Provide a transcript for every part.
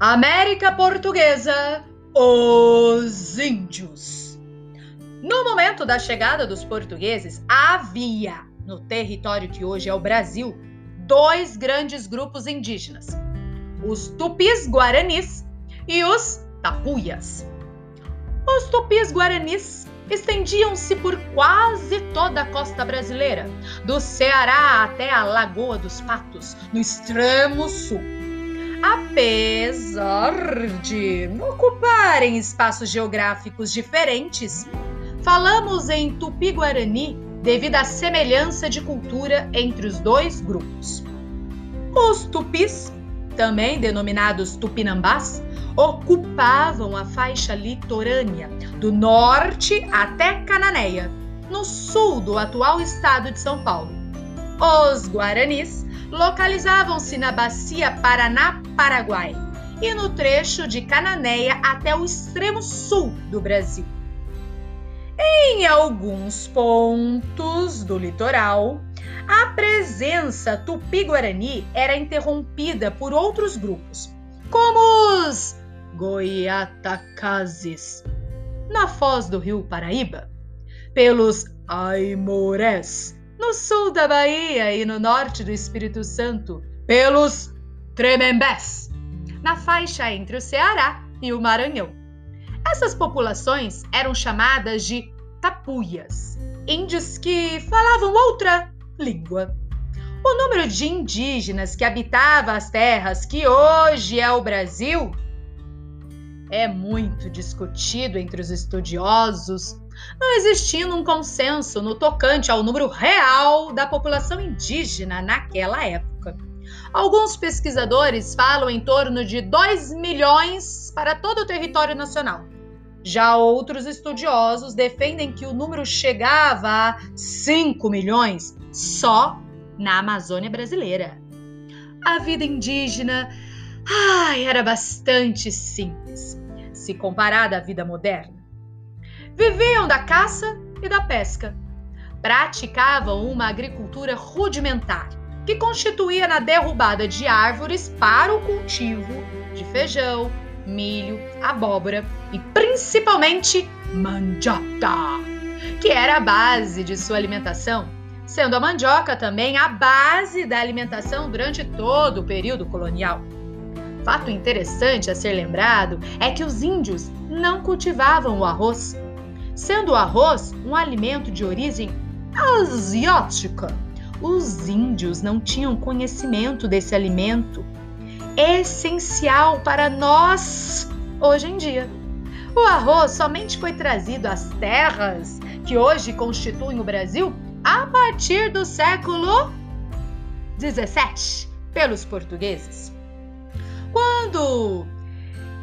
América Portuguesa, os índios. No momento da chegada dos portugueses, havia no território que hoje é o Brasil dois grandes grupos indígenas: os tupis guaranis e os tapuias. Os tupis guaranis estendiam-se por quase toda a costa brasileira, do Ceará até a Lagoa dos Patos, no extremo sul. Apesar de ocuparem espaços geográficos diferentes, falamos em tupi-guarani devido à semelhança de cultura entre os dois grupos. Os tupis, também denominados tupinambás, ocupavam a faixa litorânea do norte até Cananéia, no sul do atual estado de São Paulo. Os guaranis localizavam-se na bacia Paraná-Paraguai e no trecho de Cananéia até o extremo sul do Brasil. Em alguns pontos do litoral, a presença tupi-guarani era interrompida por outros grupos, como os Goiatacazes, na foz do rio Paraíba, pelos Aimorés, no sul da Bahia e no norte do Espírito Santo, pelos Tremembés, na faixa entre o Ceará e o Maranhão. Essas populações eram chamadas de tapuias, índios que falavam outra língua. O número de indígenas que habitava as terras que hoje é o Brasil é muito discutido entre os estudiosos, não existindo um consenso no tocante ao número real da população indígena naquela época. Alguns pesquisadores falam em torno de 2 milhões para todo o território nacional. Já outros estudiosos defendem que o número chegava a 5 milhões só na Amazônia brasileira. A vida indígena ai, era bastante simples se comparada à vida moderna. Viviam da caça e da pesca. Praticavam uma agricultura rudimentar, que constituía na derrubada de árvores para o cultivo de feijão, milho, abóbora e principalmente mandioca, que era a base de sua alimentação, sendo a mandioca também a base da alimentação durante todo o período colonial. Fato interessante a ser lembrado é que os índios não cultivavam o arroz, sendo o arroz um alimento de origem asiática. Os índios não tinham conhecimento desse alimento, essencial para nós hoje em dia. O arroz somente foi trazido às terras que hoje constituem o Brasil a partir do século 17 pelos portugueses. Quando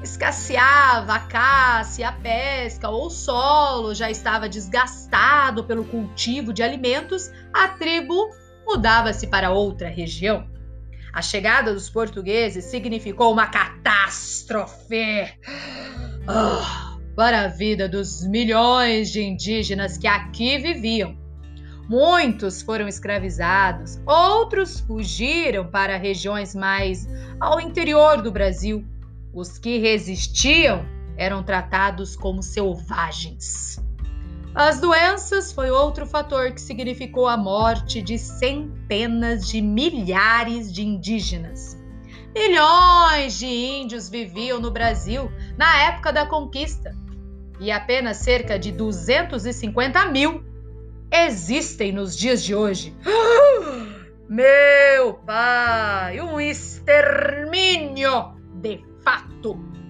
escasseava a caça e a pesca ou o solo já estava desgastado pelo cultivo de alimentos, a tribo mudava-se para outra região. A chegada dos portugueses significou uma catástrofe oh, para a vida dos milhões de indígenas que aqui viviam. Muitos foram escravizados, outros fugiram para regiões mais ao interior do Brasil. Os que resistiam eram tratados como selvagens. As doenças foi outro fator que significou a morte de centenas de milhares de indígenas. Milhões de índios viviam no Brasil na época da conquista e apenas cerca de 250 mil existem nos dias de hoje. Meu pai, um extermínio de fato.